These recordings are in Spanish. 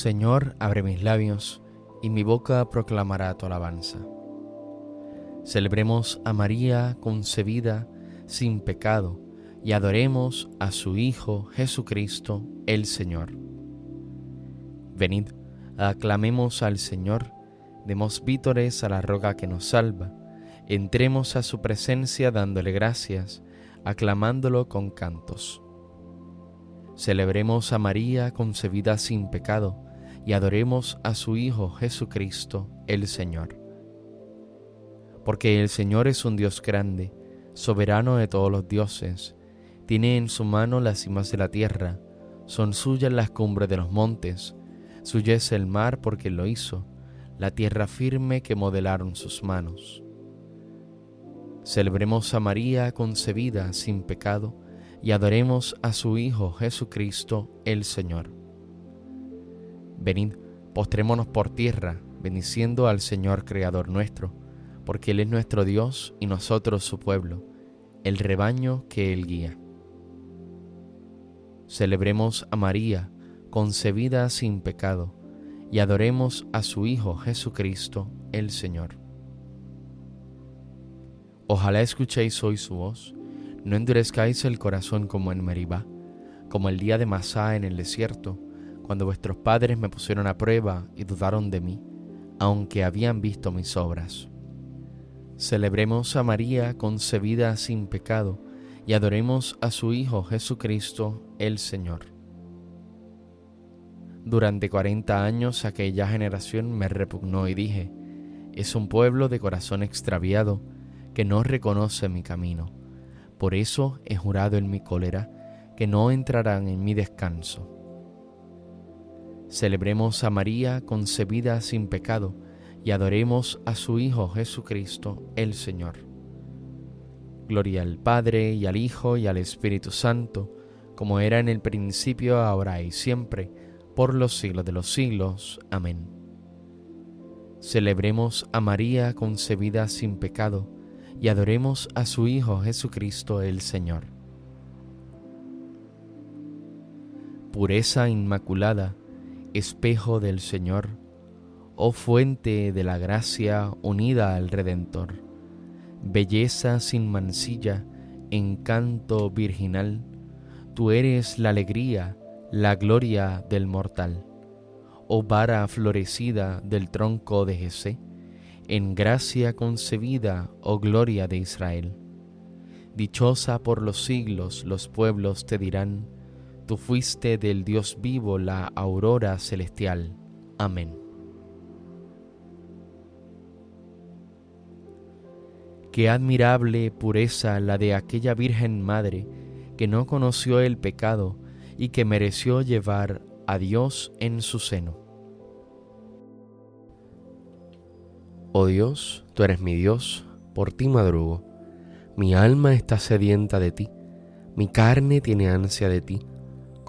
Señor, abre mis labios, y mi boca proclamará tu alabanza. Celebremos a María concebida sin pecado, y adoremos a su Hijo Jesucristo, el Señor. Venid, aclamemos al Señor, demos vítores a la roca que nos salva, entremos a su presencia dándole gracias, aclamándolo con cantos. Celebremos a María concebida sin pecado y adoremos a su Hijo Jesucristo el Señor. Porque el Señor es un Dios grande, soberano de todos los dioses, tiene en su mano las cimas de la tierra, son suyas las cumbres de los montes, suya es el mar porque lo hizo, la tierra firme que modelaron sus manos. Celebremos a María concebida sin pecado, y adoremos a su Hijo Jesucristo el Señor. Venid, postrémonos por tierra, bendiciendo al Señor Creador nuestro, porque Él es nuestro Dios y nosotros su pueblo, el rebaño que Él guía. Celebremos a María, concebida sin pecado, y adoremos a su Hijo Jesucristo el Señor. Ojalá escuchéis hoy su voz no endurezcáis el corazón como en Meribá, como el día de Masá en el desierto, cuando vuestros padres me pusieron a prueba y dudaron de mí, aunque habían visto mis obras. Celebremos a María concebida sin pecado y adoremos a su Hijo Jesucristo el Señor. Durante cuarenta años aquella generación me repugnó y dije, es un pueblo de corazón extraviado que no reconoce mi camino por eso he jurado en mi cólera que no entrarán en mi descanso. Celebremos a María concebida sin pecado y adoremos a su Hijo Jesucristo el Señor. Gloria al Padre y al Hijo y al Espíritu Santo, como era en el principio, ahora y siempre, por los siglos de los siglos. Amén. Celebremos a María concebida sin pecado, y adoremos a su Hijo Jesucristo el Señor. Pureza inmaculada, espejo del Señor, oh fuente de la gracia unida al Redentor, belleza sin mancilla, encanto virginal, tú eres la alegría, la gloria del mortal, oh vara florecida del tronco de Jesé en gracia concebida, oh gloria de Israel. Dichosa por los siglos los pueblos te dirán, tú fuiste del Dios vivo la aurora celestial. Amén. Qué admirable pureza la de aquella Virgen Madre que no conoció el pecado y que mereció llevar a Dios en su seno. Oh Dios, tú eres mi Dios, por ti madrugo. Mi alma está sedienta de ti, mi carne tiene ansia de ti,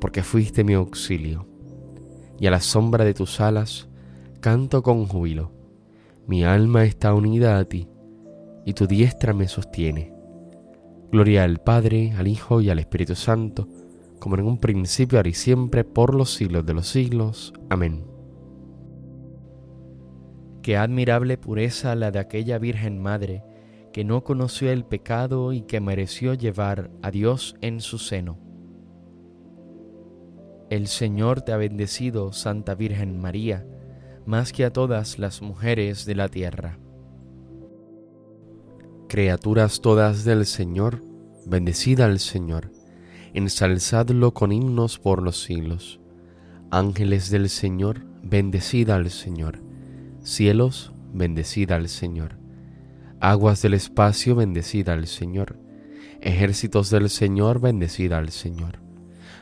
porque fuiste mi auxilio. Y a la sombra de tus alas canto con júbilo. Mi alma está unida a ti, y tu diestra me sostiene. Gloria al Padre, al Hijo y al Espíritu Santo, como en un principio, ahora y siempre, por los siglos de los siglos. Amén. Qué admirable pureza la de aquella Virgen Madre que no conoció el pecado y que mereció llevar a Dios en su seno. El Señor te ha bendecido, Santa Virgen María, más que a todas las mujeres de la tierra. Criaturas todas del Señor, bendecida al Señor, ensalzadlo con himnos por los siglos. Ángeles del Señor, bendecida al Señor Cielos, bendecida al Señor. Aguas del espacio, bendecida al Señor. Ejércitos del Señor, bendecida al Señor.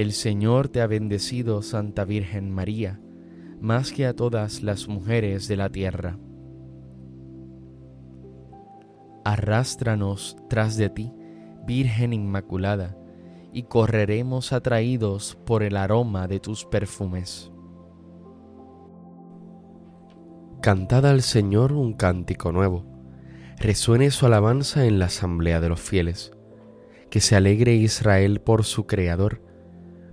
El Señor te ha bendecido, Santa Virgen María, más que a todas las mujeres de la tierra. Arrástranos tras de ti, Virgen Inmaculada, y correremos atraídos por el aroma de tus perfumes. Cantad al Señor un cántico nuevo, resuene su alabanza en la asamblea de los fieles, que se alegre Israel por su Creador,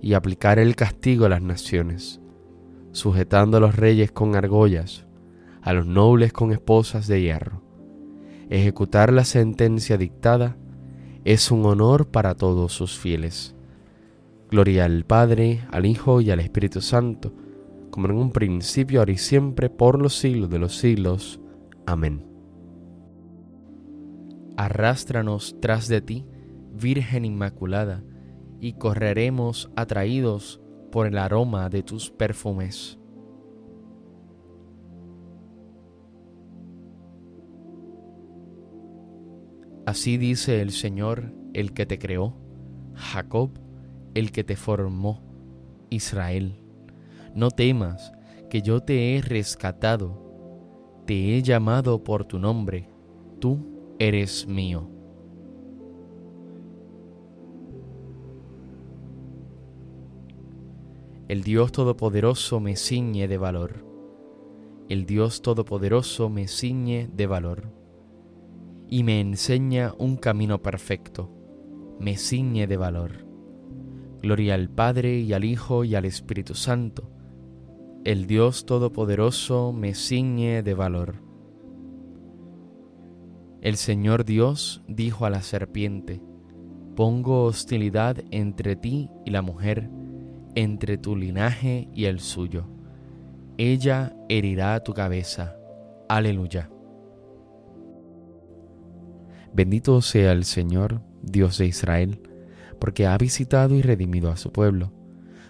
y aplicar el castigo a las naciones, sujetando a los reyes con argollas, a los nobles con esposas de hierro Ejecutar la sentencia dictada es un honor para todos sus fieles. Gloria al Padre, al Hijo y al Espíritu Santo, como en un principio, ahora y siempre, por los siglos de los siglos. Amén. Arrástranos tras de ti, Virgen Inmaculada, y correremos atraídos por el aroma de tus perfumes. Así dice el Señor, el que te creó, Jacob, el que te formó, Israel. No temas, que yo te he rescatado, te he llamado por tu nombre, tú eres mío. El Dios Todopoderoso me ciñe de valor. El Dios Todopoderoso me ciñe de valor y me enseña un camino perfecto, me ciñe de valor. Gloria al Padre y al Hijo y al Espíritu Santo. El Dios Todopoderoso me ciñe de valor. El Señor Dios dijo a la serpiente, Pongo hostilidad entre ti y la mujer, entre tu linaje y el suyo. Ella herirá tu cabeza. Aleluya. Bendito sea el Señor, Dios de Israel, porque ha visitado y redimido a su pueblo,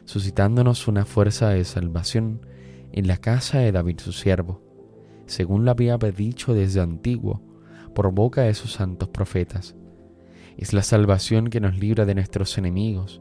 suscitándonos una fuerza de salvación en la casa de David su siervo, según lo había dicho desde antiguo, por boca de sus santos profetas. Es la salvación que nos libra de nuestros enemigos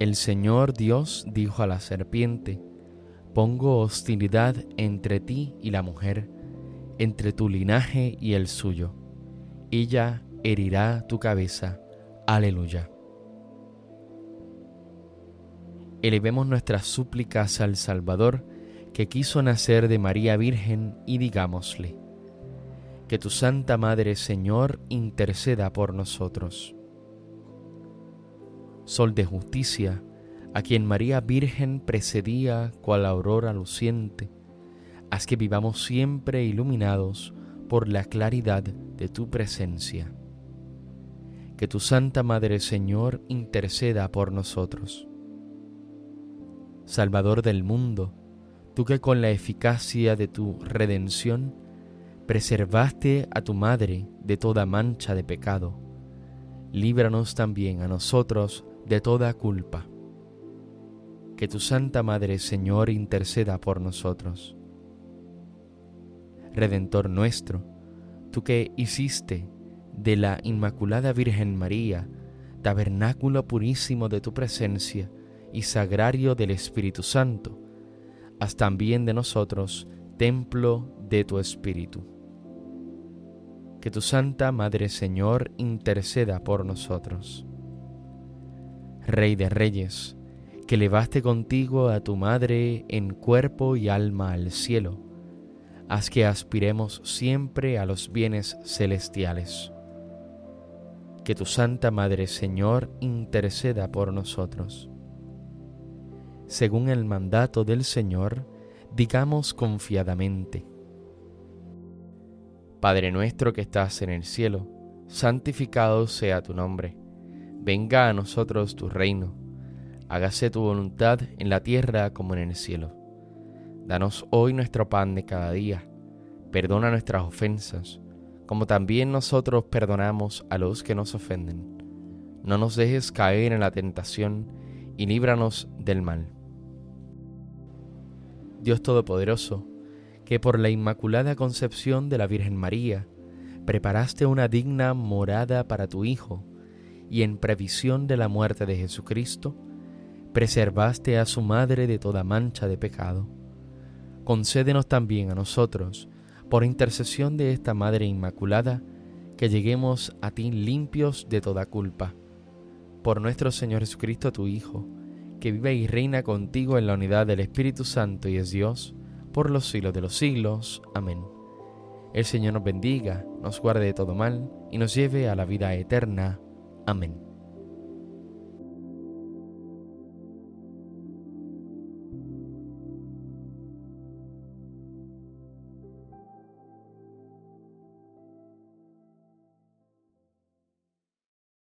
El Señor Dios dijo a la serpiente, Pongo hostilidad entre ti y la mujer, entre tu linaje y el suyo. Ella herirá tu cabeza. Aleluya. Elevemos nuestras súplicas al Salvador, que quiso nacer de María Virgen, y digámosle, que tu Santa Madre Señor interceda por nosotros. Sol de justicia, a quien María Virgen precedía cual aurora luciente, haz que vivamos siempre iluminados por la claridad de tu presencia. Que tu Santa Madre Señor interceda por nosotros. Salvador del mundo, tú que con la eficacia de tu redención preservaste a tu Madre de toda mancha de pecado, líbranos también a nosotros de toda culpa. Que tu Santa Madre Señor interceda por nosotros. Redentor nuestro, tú que hiciste de la Inmaculada Virgen María tabernáculo purísimo de tu presencia y sagrario del Espíritu Santo, haz también de nosotros templo de tu Espíritu. Que tu Santa Madre Señor interceda por nosotros. Rey de Reyes, que levaste contigo a tu Madre en cuerpo y alma al cielo, haz que aspiremos siempre a los bienes celestiales. Que tu Santa Madre Señor interceda por nosotros. Según el mandato del Señor, digamos confiadamente, Padre nuestro que estás en el cielo, santificado sea tu nombre, venga a nosotros tu reino, hágase tu voluntad en la tierra como en el cielo. Danos hoy nuestro pan de cada día. Perdona nuestras ofensas, como también nosotros perdonamos a los que nos ofenden. No nos dejes caer en la tentación y líbranos del mal. Dios Todopoderoso, que por la Inmaculada Concepción de la Virgen María preparaste una digna morada para tu Hijo, y en previsión de la muerte de Jesucristo, preservaste a su Madre de toda mancha de pecado concédenos también a nosotros, por intercesión de esta Madre Inmaculada, que lleguemos a ti limpios de toda culpa. Por nuestro Señor Jesucristo, tu Hijo, que vive y reina contigo en la unidad del Espíritu Santo y es Dios, por los siglos de los siglos. Amén. El Señor nos bendiga, nos guarde de todo mal y nos lleve a la vida eterna. Amén.